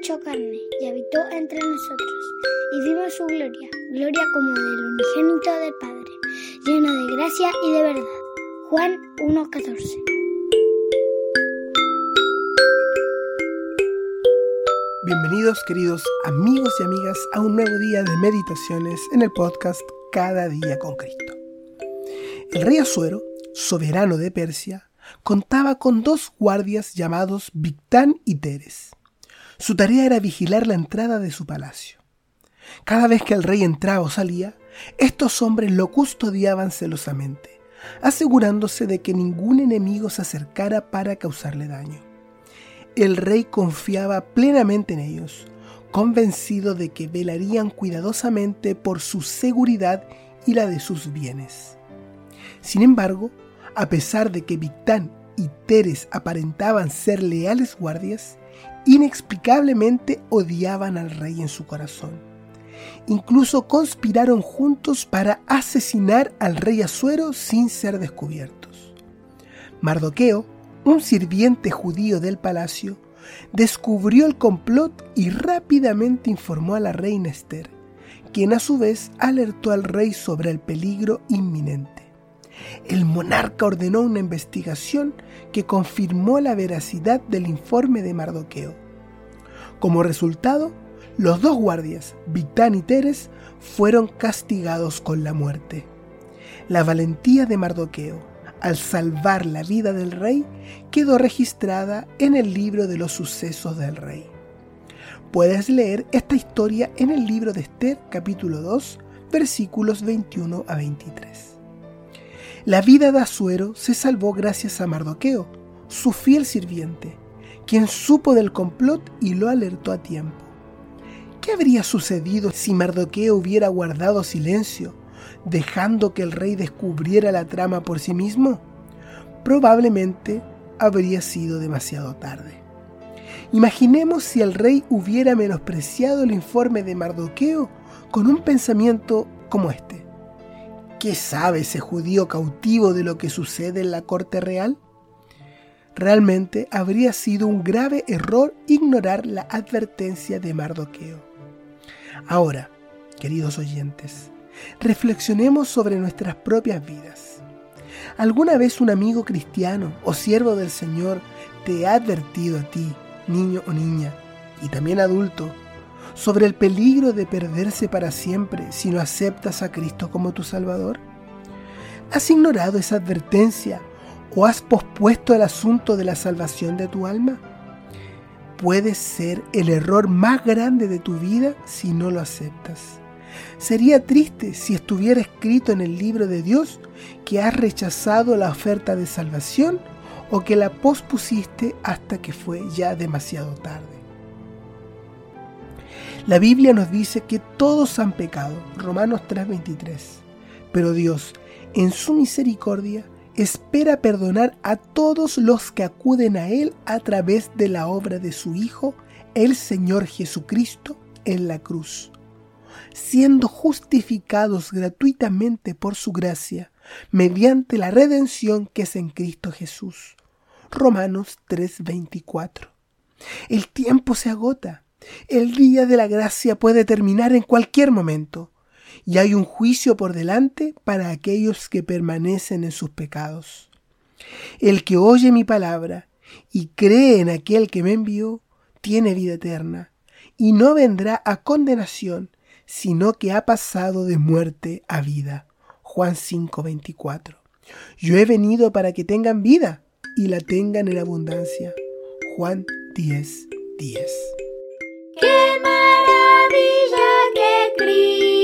hecho carne y habitó entre nosotros, y vimos su gloria, gloria como del unigénito del Padre, lleno de gracia y de verdad. Juan 1.14 Bienvenidos queridos amigos y amigas a un nuevo día de meditaciones en el podcast Cada día con Cristo. El rey Asuero, soberano de Persia, contaba con dos guardias llamados Victán y Teres. Su tarea era vigilar la entrada de su palacio. Cada vez que el rey entraba o salía, estos hombres lo custodiaban celosamente, asegurándose de que ningún enemigo se acercara para causarle daño. El rey confiaba plenamente en ellos, convencido de que velarían cuidadosamente por su seguridad y la de sus bienes. Sin embargo, a pesar de que Victán y Teres aparentaban ser leales guardias, inexplicablemente odiaban al rey en su corazón. Incluso conspiraron juntos para asesinar al rey Asuero sin ser descubiertos. Mardoqueo, un sirviente judío del palacio, descubrió el complot y rápidamente informó a la reina Esther, quien a su vez alertó al rey sobre el peligro inminente. El monarca ordenó una investigación que confirmó la veracidad del informe de Mardoqueo. Como resultado, los dos guardias, Victán y Teres, fueron castigados con la muerte. La valentía de Mardoqueo al salvar la vida del rey quedó registrada en el libro de los sucesos del rey. Puedes leer esta historia en el libro de Esther capítulo 2 versículos 21 a 23. La vida de Asuero se salvó gracias a Mardoqueo, su fiel sirviente, quien supo del complot y lo alertó a tiempo. ¿Qué habría sucedido si Mardoqueo hubiera guardado silencio, dejando que el rey descubriera la trama por sí mismo? Probablemente habría sido demasiado tarde. Imaginemos si el rey hubiera menospreciado el informe de Mardoqueo con un pensamiento como este. ¿Qué sabe ese judío cautivo de lo que sucede en la corte real? Realmente habría sido un grave error ignorar la advertencia de Mardoqueo. Ahora, queridos oyentes, reflexionemos sobre nuestras propias vidas. ¿Alguna vez un amigo cristiano o siervo del Señor te ha advertido a ti, niño o niña, y también adulto, sobre el peligro de perderse para siempre si no aceptas a Cristo como tu Salvador? ¿Has ignorado esa advertencia o has pospuesto el asunto de la salvación de tu alma? Puede ser el error más grande de tu vida si no lo aceptas. Sería triste si estuviera escrito en el libro de Dios que has rechazado la oferta de salvación o que la pospusiste hasta que fue ya demasiado tarde. La Biblia nos dice que todos han pecado, Romanos 3:23, pero Dios, en su misericordia, espera perdonar a todos los que acuden a Él a través de la obra de su Hijo, el Señor Jesucristo, en la cruz, siendo justificados gratuitamente por su gracia, mediante la redención que es en Cristo Jesús. Romanos 3:24. El tiempo se agota. El día de la gracia puede terminar en cualquier momento y hay un juicio por delante para aquellos que permanecen en sus pecados. El que oye mi palabra y cree en aquel que me envió, tiene vida eterna, y no vendrá a condenación, sino que ha pasado de muerte a vida. Juan 5:24. Yo he venido para que tengan vida y la tengan en abundancia. Juan 10:10. 10. ¡Qué maravilla que Cristo!